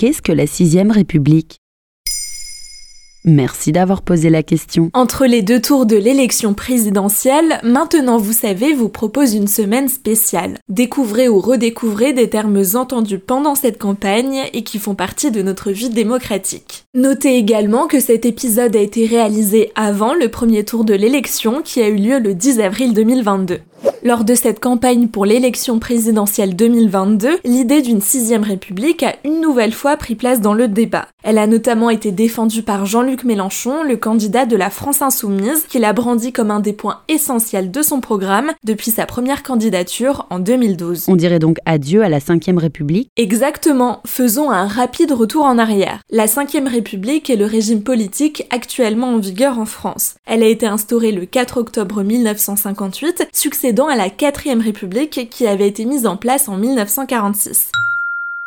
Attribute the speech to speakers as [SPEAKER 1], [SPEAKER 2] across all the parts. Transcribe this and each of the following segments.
[SPEAKER 1] Qu'est-ce que la sixième République? Merci d'avoir posé la question.
[SPEAKER 2] Entre les deux tours de l'élection présidentielle, Maintenant vous savez vous propose une semaine spéciale. Découvrez ou redécouvrez des termes entendus pendant cette campagne et qui font partie de notre vie démocratique. Notez également que cet épisode a été réalisé avant le premier tour de l'élection qui a eu lieu le 10 avril 2022. Lors de cette campagne pour l'élection présidentielle 2022, l'idée d'une sixième république a une nouvelle fois pris place dans le débat. Elle a notamment été défendue par Jean-Luc Mélenchon, le candidat de la France Insoumise, qui l'a brandi comme un des points essentiels de son programme depuis sa première candidature en 2012.
[SPEAKER 1] On dirait donc adieu à la cinquième république
[SPEAKER 2] Exactement, faisons un rapide retour en arrière. La cinquième république est le régime politique actuellement en vigueur en France. Elle a été instaurée le 4 octobre 1958, succédant à la 4ème République qui avait été mise en place en 1946.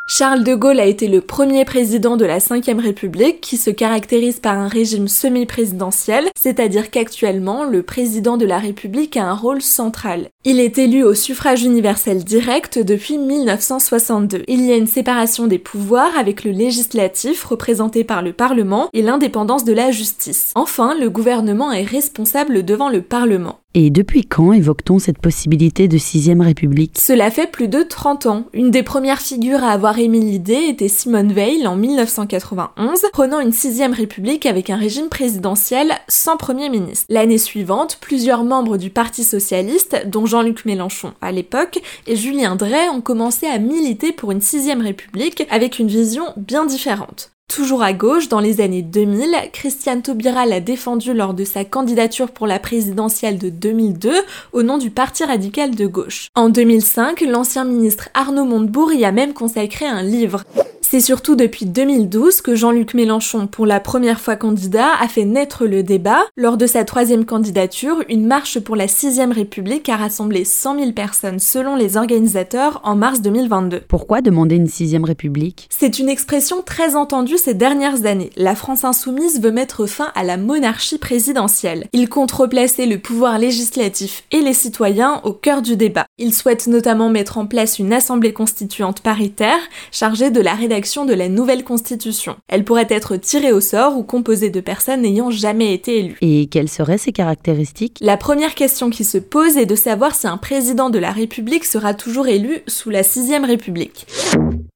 [SPEAKER 2] Charles de Gaulle a été le premier président de la Ve République qui se caractérise par un régime semi-présidentiel, c'est-à-dire qu'actuellement, le président de la République a un rôle central. Il est élu au suffrage universel direct depuis 1962. Il y a une séparation des pouvoirs avec le législatif représenté par le Parlement et l'indépendance de la justice. Enfin, le gouvernement est responsable devant le Parlement.
[SPEAKER 1] Et depuis quand évoque-t-on cette possibilité de sixième république?
[SPEAKER 2] Cela fait plus de 30 ans. Une des premières figures à avoir émis l'idée était Simone Veil en 1991, prenant une sixième république avec un régime présidentiel sans premier ministre. L'année suivante, plusieurs membres du Parti socialiste, dont Jean-Luc Mélenchon à l'époque, et Julien Drey ont commencé à militer pour une sixième république avec une vision bien différente. Toujours à gauche, dans les années 2000, Christiane Taubira l'a défendu lors de sa candidature pour la présidentielle de 2002 au nom du Parti radical de gauche. En 2005, l'ancien ministre Arnaud Montebourg y a même consacré un livre. C'est surtout depuis 2012 que Jean-Luc Mélenchon, pour la première fois candidat, a fait naître le débat. Lors de sa troisième candidature, une marche pour la sixième République a rassemblé 100 000 personnes selon les organisateurs en mars 2022.
[SPEAKER 1] Pourquoi demander une sixième République?
[SPEAKER 2] C'est une expression très entendue ces dernières années. La France insoumise veut mettre fin à la monarchie présidentielle. Il compte replacer le pouvoir législatif et les citoyens au cœur du débat. Il souhaite notamment mettre en place une assemblée constituante paritaire chargée de la rédaction de la nouvelle constitution. Elle pourrait être tirée au sort ou composée de personnes n'ayant jamais été élues.
[SPEAKER 1] Et quelles seraient ses caractéristiques?
[SPEAKER 2] La première question qui se pose est de savoir si un président de la République sera toujours élu sous la sixième République.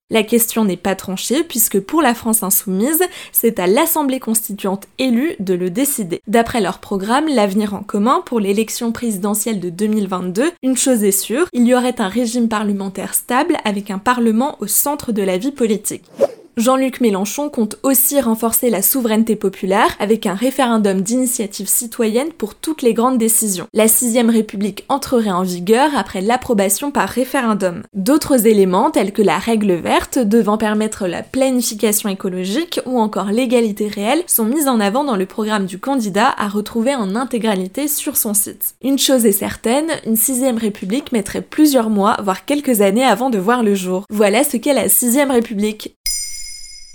[SPEAKER 2] La question n'est pas tranchée puisque pour la France insoumise, c'est à l'Assemblée constituante élue de le décider. D'après leur programme L'avenir en commun pour l'élection présidentielle de 2022, une chose est sûre, il y aurait un régime parlementaire stable avec un parlement au centre de la vie politique. Jean-Luc Mélenchon compte aussi renforcer la souveraineté populaire avec un référendum d'initiative citoyenne pour toutes les grandes décisions. La sixième république entrerait en vigueur après l'approbation par référendum. D'autres éléments tels que la règle verte devant permettre la planification écologique ou encore l'égalité réelle sont mis en avant dans le programme du candidat à retrouver en intégralité sur son site. Une chose est certaine, une sixième république mettrait plusieurs mois, voire quelques années avant de voir le jour. Voilà ce qu'est la sixième république.